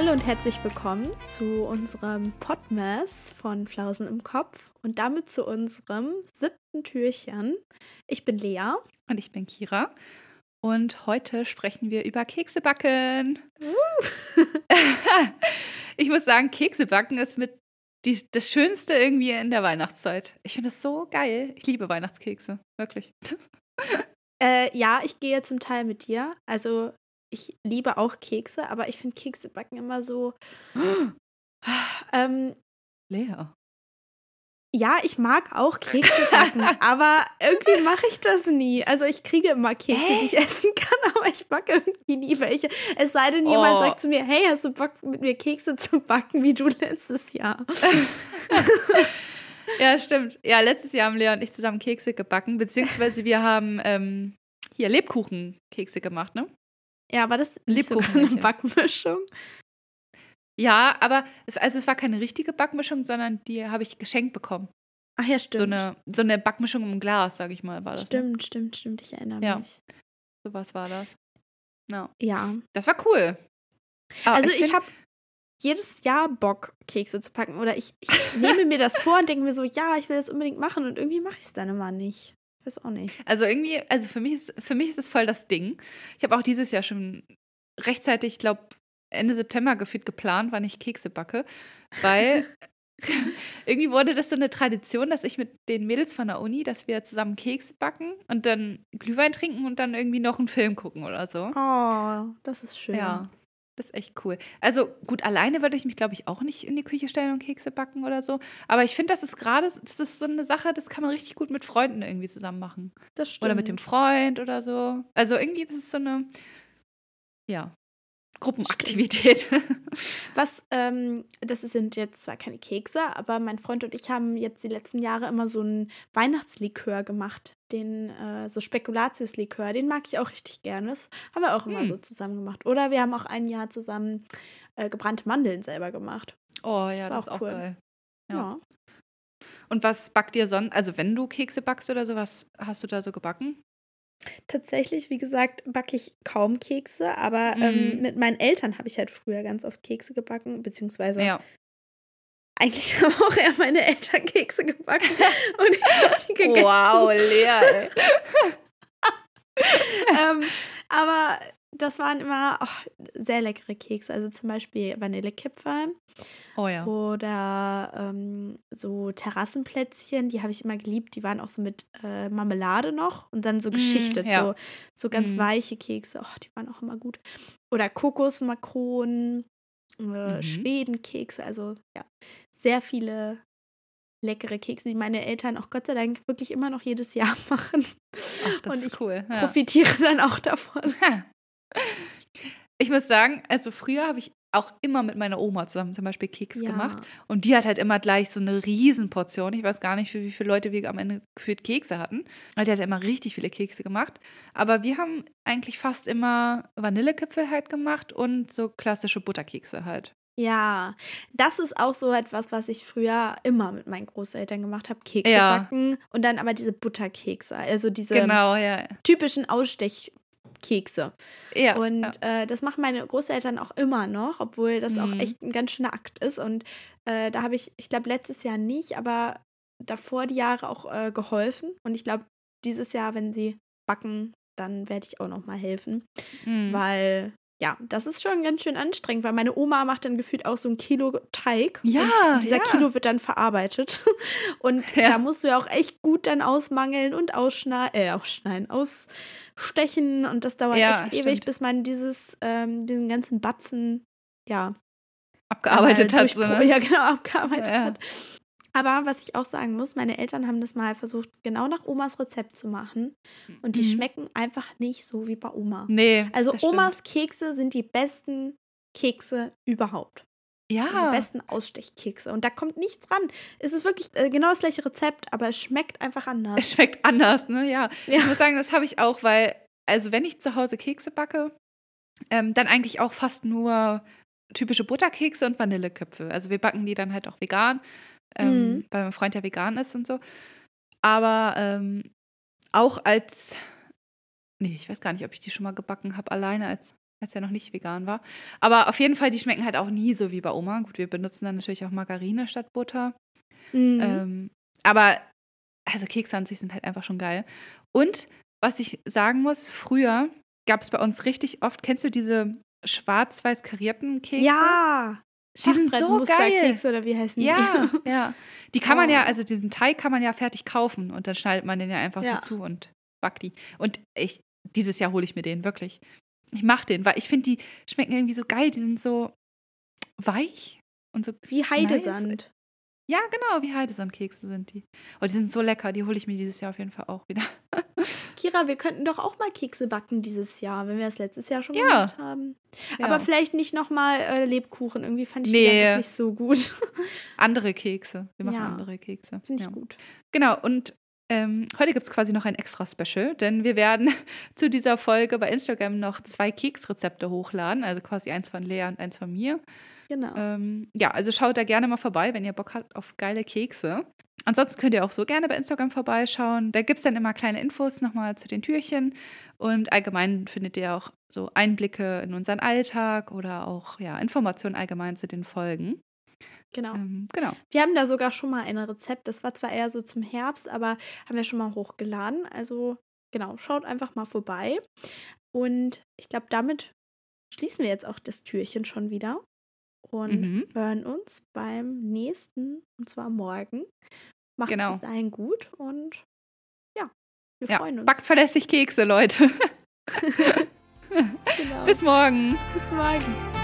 Hallo und herzlich willkommen zu unserem Podmess von Flausen im Kopf und damit zu unserem siebten Türchen. Ich bin Lea. Und ich bin Kira. Und heute sprechen wir über Keksebacken. Uh. ich muss sagen, Keksebacken ist mit die, das Schönste irgendwie in der Weihnachtszeit. Ich finde das so geil. Ich liebe Weihnachtskekse, wirklich. Äh, ja, ich gehe zum Teil mit dir. Also ich liebe auch Kekse, aber ich finde Kekse backen immer so. ähm, Leer. Ja, ich mag auch Kekse backen, aber irgendwie mache ich das nie. Also ich kriege immer Kekse, Hä? die ich essen kann, aber ich backe irgendwie nie welche. Es sei denn, jemand oh. sagt zu mir, hey, hast du Bock mit mir Kekse zu backen, wie du letztes Jahr? ja, stimmt. Ja, letztes Jahr haben Lea und ich zusammen Kekse gebacken, beziehungsweise wir haben ähm, hier Lebkuchenkekse gemacht, ne? Ja, war das Lebkuchen eine Backmischung? Ja, aber es, also es war keine richtige Backmischung, sondern die habe ich geschenkt bekommen. Ach ja, stimmt. So eine, so eine Backmischung im Glas, sage ich mal, war das. Ne? Stimmt, ne? stimmt, stimmt. Ich erinnere ja. mich. So was war das. No. Ja. Das war cool. Aber also ich, ich habe jedes Jahr Bock, Kekse zu packen. Oder ich, ich nehme mir das vor und denke mir so, ja, ich will das unbedingt machen und irgendwie mache ich es dann immer nicht. Weiß auch nicht. Also irgendwie, also für mich ist, für mich ist es voll das Ding. Ich habe auch dieses Jahr schon rechtzeitig, ich glaube, Ende September gefühlt geplant, wann ich Kekse backe, weil irgendwie wurde das so eine Tradition, dass ich mit den Mädels von der Uni, dass wir zusammen Kekse backen und dann Glühwein trinken und dann irgendwie noch einen Film gucken oder so. Oh, das ist schön. Ja. Das ist echt cool. Also gut, alleine würde ich mich, glaube ich, auch nicht in die Küche stellen und Kekse backen oder so. Aber ich finde, das ist gerade, das ist so eine Sache, das kann man richtig gut mit Freunden irgendwie zusammen machen. Das stimmt. Oder mit dem Freund oder so. Also irgendwie, das ist so eine, ja, Gruppenaktivität. Was, ähm, das sind jetzt zwar keine Kekse, aber mein Freund und ich haben jetzt die letzten Jahre immer so einen Weihnachtslikör gemacht. Den, äh, so Spekulatiuslikör, den mag ich auch richtig gerne. Das haben wir auch immer hm. so zusammen gemacht. Oder wir haben auch ein Jahr zusammen äh, gebrannte Mandeln selber gemacht. Oh ja, das, das ist auch, cool. geil. Ja. ja. Und was backt ihr sonst? Also, wenn du Kekse backst oder sowas, hast du da so gebacken? Tatsächlich, wie gesagt, backe ich kaum Kekse, aber ähm, mhm. ähm, mit meinen Eltern habe ich halt früher ganz oft Kekse gebacken, beziehungsweise ja. eigentlich haben auch eher meine Eltern Kekse gebacken und ich habe sie gegessen. Wow, Lea, ey. ähm, aber das waren immer oh, sehr leckere Kekse. Also zum Beispiel Vanillekipferl. Oh ja. Oder ähm, so Terrassenplätzchen, die habe ich immer geliebt. Die waren auch so mit äh, Marmelade noch und dann so mm, geschichtet. Mm, ja. so, so ganz mm. weiche Kekse. Oh, die waren auch immer gut. Oder Kokosmakronen, äh, mhm. Schwedenkekse. Also ja, sehr viele leckere Kekse, die meine Eltern auch Gott sei Dank wirklich immer noch jedes Jahr machen. Ach, das und ich cool. Ja. profitiere dann auch davon. Ich muss sagen, also früher habe ich auch immer mit meiner Oma zusammen zum Beispiel Keks ja. gemacht. Und die hat halt immer gleich so eine Riesenportion. Ich weiß gar nicht, für wie viele Leute wir am Ende gefühlt Kekse hatten. Weil die hat immer richtig viele Kekse gemacht. Aber wir haben eigentlich fast immer Vanillekipfel halt gemacht und so klassische Butterkekse halt. Ja, das ist auch so etwas, was ich früher immer mit meinen Großeltern gemacht habe. Kekse ja. backen und dann aber diese Butterkekse. Also diese genau, ja. typischen Ausstech Kekse. Ja. Und ja. Äh, das machen meine Großeltern auch immer noch, obwohl das mhm. auch echt ein ganz schöner Akt ist. Und äh, da habe ich, ich glaube, letztes Jahr nicht, aber davor die Jahre auch äh, geholfen. Und ich glaube, dieses Jahr, wenn sie backen, dann werde ich auch noch mal helfen. Mhm. Weil ja, das ist schon ganz schön anstrengend, weil meine Oma macht dann gefühlt auch so ein Kilo Teig. Ja. Und dieser ja. Kilo wird dann verarbeitet. Und ja. da musst du ja auch echt gut dann ausmangeln und ausschneiden, äh, ausschneiden, ausstechen. Und das dauert ja, echt ewig, bis man dieses, ähm, diesen ganzen Batzen, ja. Abgearbeitet hat. So, ne? Ja, genau, abgearbeitet hat. Aber was ich auch sagen muss, meine Eltern haben das mal versucht, genau nach Omas Rezept zu machen. Und die mhm. schmecken einfach nicht so wie bei Oma. Nee. Also Omas Kekse sind die besten Kekse überhaupt. Ja. Die besten Ausstechkekse. Und da kommt nichts ran. Es ist wirklich äh, genau das gleiche Rezept, aber es schmeckt einfach anders. Es schmeckt anders, ne? Ja. ja. Ich muss sagen, das habe ich auch, weil, also wenn ich zu Hause Kekse backe, ähm, dann eigentlich auch fast nur typische Butterkekse und Vanilleköpfe. Also wir backen die dann halt auch vegan ähm, mhm. weil mein Freund ja vegan ist und so. Aber ähm, auch als, nee, ich weiß gar nicht, ob ich die schon mal gebacken habe, alleine als als er noch nicht vegan war. Aber auf jeden Fall, die schmecken halt auch nie so wie bei Oma. Gut, wir benutzen dann natürlich auch Margarine statt Butter. Mhm. Ähm, aber also Kekse an sich sind halt einfach schon geil. Und was ich sagen muss, früher gab es bei uns richtig oft, kennst du diese schwarz-weiß karierten Kekse? Ja! Die sind so geil. Oder wie heißen die? Ja, ja. Die kann oh. man ja, also diesen Teig kann man ja fertig kaufen und dann schneidet man den ja einfach ja. dazu und backt die. Und ich, dieses Jahr hole ich mir den, wirklich. Ich mache den, weil ich finde, die schmecken irgendwie so geil. Die sind so weich und so. Wie Heidesand. Nice. Ja, genau, wie Heidesandkekse sind die. Oh, die sind so lecker, die hole ich mir dieses Jahr auf jeden Fall auch wieder. Kira, wir könnten doch auch mal Kekse backen dieses Jahr, wenn wir das letztes Jahr schon ja. gemacht haben. Ja. Aber vielleicht nicht nochmal äh, Lebkuchen. Irgendwie fand ich nee. die nicht so gut. andere Kekse. Wir machen ja. andere Kekse. Finde ich ja. gut. Genau, und ähm, heute gibt es quasi noch ein extra Special, denn wir werden zu dieser Folge bei Instagram noch zwei Keksrezepte hochladen, also quasi eins von Lea und eins von mir. Genau. Ähm, ja, also schaut da gerne mal vorbei, wenn ihr Bock habt auf geile Kekse. Ansonsten könnt ihr auch so gerne bei Instagram vorbeischauen. Da gibt es dann immer kleine Infos nochmal zu den Türchen. Und allgemein findet ihr auch so Einblicke in unseren Alltag oder auch ja, Informationen allgemein zu den Folgen. Genau. Ähm, genau. Wir haben da sogar schon mal ein Rezept. Das war zwar eher so zum Herbst, aber haben wir schon mal hochgeladen. Also genau, schaut einfach mal vorbei. Und ich glaube, damit schließen wir jetzt auch das Türchen schon wieder und mhm. hören uns beim nächsten, und zwar morgen. Macht's genau. bis dahin gut und ja, wir ja, freuen uns. Backt verlässlich Kekse, Leute. genau. Bis morgen. Bis morgen.